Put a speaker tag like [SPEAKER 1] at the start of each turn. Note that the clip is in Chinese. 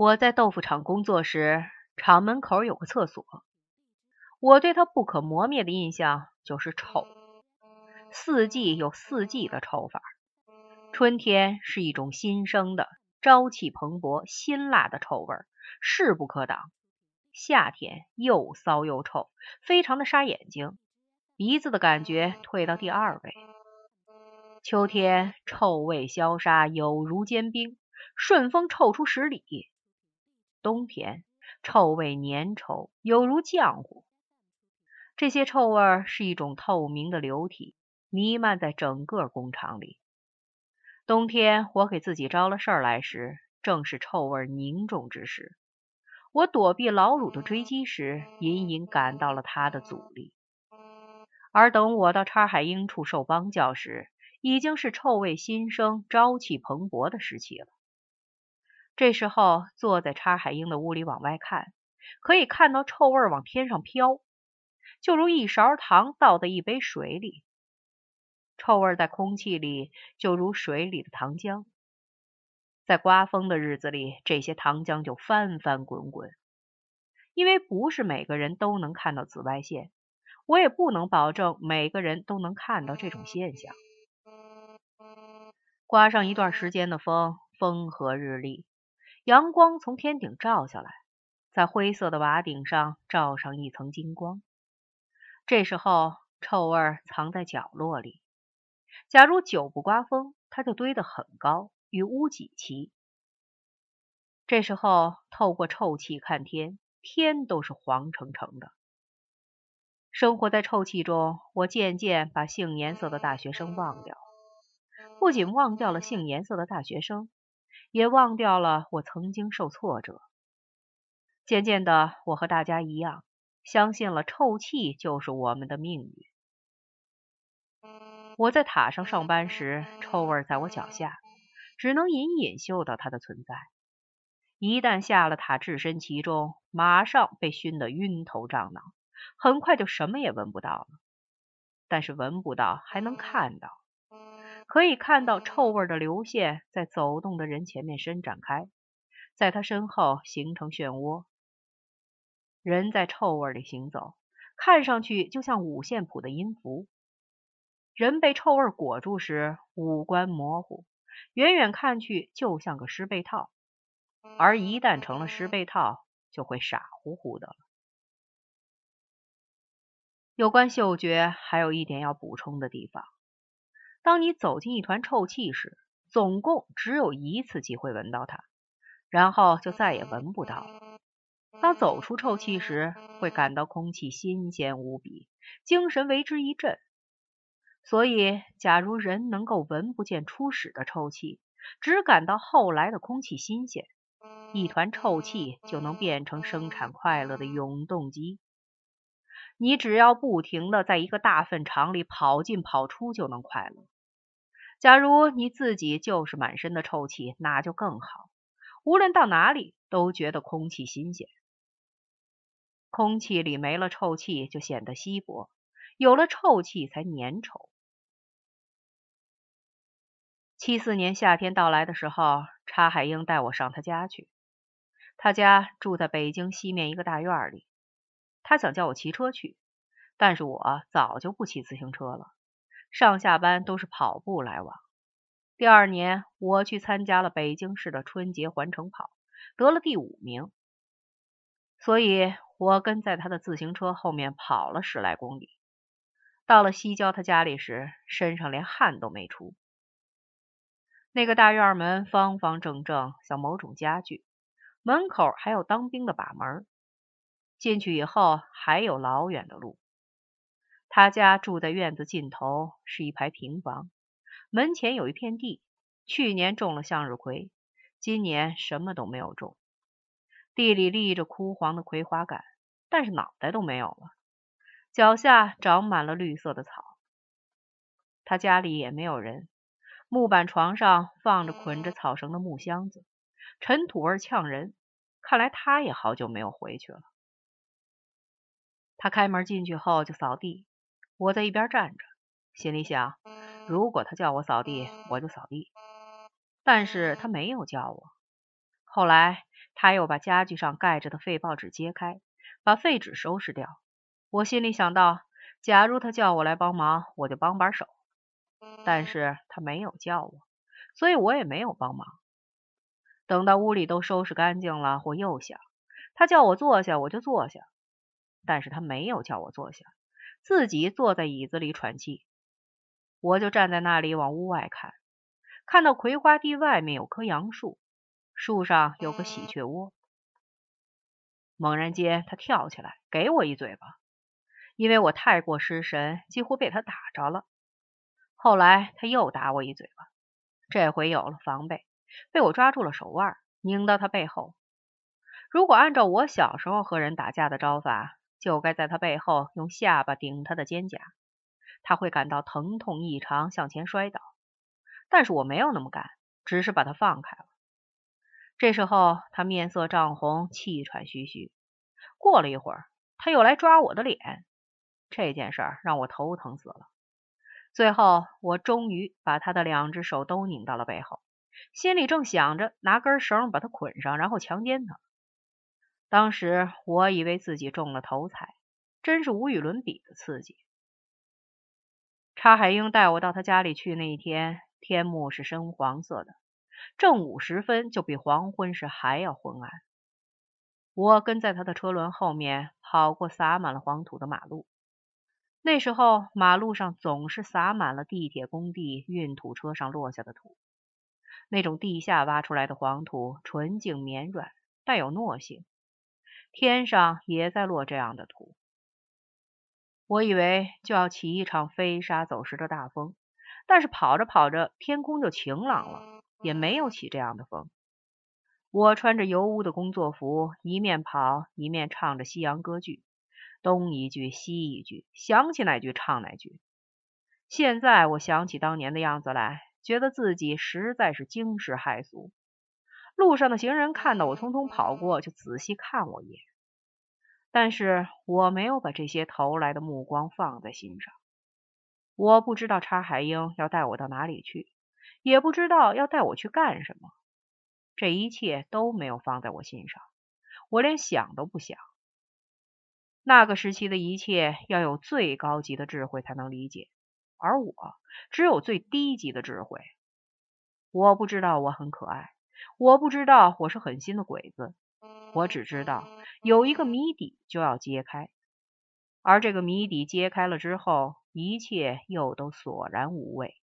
[SPEAKER 1] 我在豆腐厂工作时，厂门口有个厕所。我对它不可磨灭的印象就是臭。四季有四季的臭法，春天是一种新生的、朝气蓬勃、辛辣的臭味，势不可挡。夏天又骚又臭，非常的杀眼睛，鼻子的感觉退到第二位。秋天臭味消杀，有如坚冰，顺风臭出十里。冬天臭味粘稠，有如浆糊。这些臭味是一种透明的流体，弥漫在整个工厂里。冬天我给自己招了事儿来时，正是臭味凝重之时。我躲避老鲁的追击时，隐隐感到了他的阻力。而等我到叉海英处受帮教时，已经是臭味新生、朝气蓬勃的时期了。这时候，坐在叉海英的屋里往外看，可以看到臭味往天上飘，就如一勺糖倒在一杯水里。臭味在空气里，就如水里的糖浆。在刮风的日子里，这些糖浆就翻翻滚滚。因为不是每个人都能看到紫外线，我也不能保证每个人都能看到这种现象。刮上一段时间的风，风和日丽。阳光从天顶照下来，在灰色的瓦顶上照上一层金光。这时候，臭味藏在角落里。假如久不刮风，它就堆得很高，与屋脊齐。这时候，透过臭气看天，天都是黄澄澄的。生活在臭气中，我渐渐把杏颜色的大学生忘掉，不仅忘掉了杏颜色的大学生。也忘掉了我曾经受挫折。渐渐的，我和大家一样，相信了臭气就是我们的命运。我在塔上上班时，臭味在我脚下，只能隐隐嗅到它的存在。一旦下了塔，置身其中，马上被熏得晕头胀脑，很快就什么也闻不到了。但是闻不到，还能看到。可以看到臭味的流线在走动的人前面伸展开，在他身后形成漩涡。人在臭味里行走，看上去就像五线谱的音符。人被臭味裹住时，五官模糊，远远看去就像个湿被套；而一旦成了湿被套，就会傻乎乎的了。有关嗅觉，还有一点要补充的地方。当你走进一团臭气时，总共只有一次机会闻到它，然后就再也闻不到了。当走出臭气时，会感到空气新鲜无比，精神为之一振。所以，假如人能够闻不见初始的臭气，只感到后来的空气新鲜，一团臭气就能变成生产快乐的永动机。你只要不停的在一个大粪场里跑进跑出，就能快乐。假如你自己就是满身的臭气，那就更好。无论到哪里，都觉得空气新鲜。空气里没了臭气，就显得稀薄；有了臭气，才粘稠。七四年夏天到来的时候，查海英带我上他家去。他家住在北京西面一个大院里。他想叫我骑车去，但是我早就不骑自行车了，上下班都是跑步来往。第二年，我去参加了北京市的春节环城跑，得了第五名，所以我跟在他的自行车后面跑了十来公里。到了西郊他家里时，身上连汗都没出。那个大院门方方正正，像某种家具，门口还有当兵的把门。进去以后还有老远的路。他家住在院子尽头，是一排平房，门前有一片地，去年种了向日葵，今年什么都没有种。地里立着枯黄的葵花杆，但是脑袋都没有了。脚下长满了绿色的草。他家里也没有人，木板床上放着捆着草绳的木箱子，尘土味呛人。看来他也好久没有回去了。他开门进去后就扫地，我在一边站着，心里想：如果他叫我扫地，我就扫地。但是他没有叫我。后来他又把家具上盖着的废报纸揭开，把废纸收拾掉。我心里想到，假如他叫我来帮忙，我就帮把手。但是他没有叫我，所以我也没有帮忙。等到屋里都收拾干净了，我又想，他叫我坐下，我就坐下。但是他没有叫我坐下，自己坐在椅子里喘气。我就站在那里往屋外看，看到葵花地外面有棵杨树。树上有个喜鹊窝，猛然间，他跳起来给我一嘴巴，因为我太过失神，几乎被他打着了。后来他又打我一嘴巴，这回有了防备，被我抓住了手腕，拧到他背后。如果按照我小时候和人打架的招法，就该在他背后用下巴顶他的肩胛，他会感到疼痛异常，向前摔倒。但是我没有那么干，只是把他放开了。这时候，他面色涨红，气喘吁吁。过了一会儿，他又来抓我的脸。这件事让我头疼死了。最后，我终于把他的两只手都拧到了背后，心里正想着拿根绳把他捆上，然后强奸他。当时我以为自己中了头彩，真是无与伦比的刺激。查海英带我到他家里去那一天，天幕是深黄色的。正午时分，就比黄昏时还要昏暗。我跟在他的车轮后面，跑过洒满了黄土的马路。那时候，马路上总是洒满了地铁工地运土车上落下的土。那种地下挖出来的黄土，纯净绵软，带有糯性。天上也在落这样的土。我以为就要起一场飞沙走石的大风，但是跑着跑着，天空就晴朗了。也没有起这样的风。我穿着油污的工作服，一面跑一面唱着西洋歌剧，东一句西一句，想起哪句唱哪句。现在我想起当年的样子来，觉得自己实在是惊世骇俗。路上的行人看到我匆匆跑过，就仔细看我一眼，但是我没有把这些投来的目光放在心上。我不知道查海英要带我到哪里去。也不知道要带我去干什么，这一切都没有放在我心上，我连想都不想。那个时期的一切要有最高级的智慧才能理解，而我只有最低级的智慧。我不知道我很可爱，我不知道我是狠心的鬼子，我只知道有一个谜底就要揭开，而这个谜底揭开了之后，一切又都索然无味。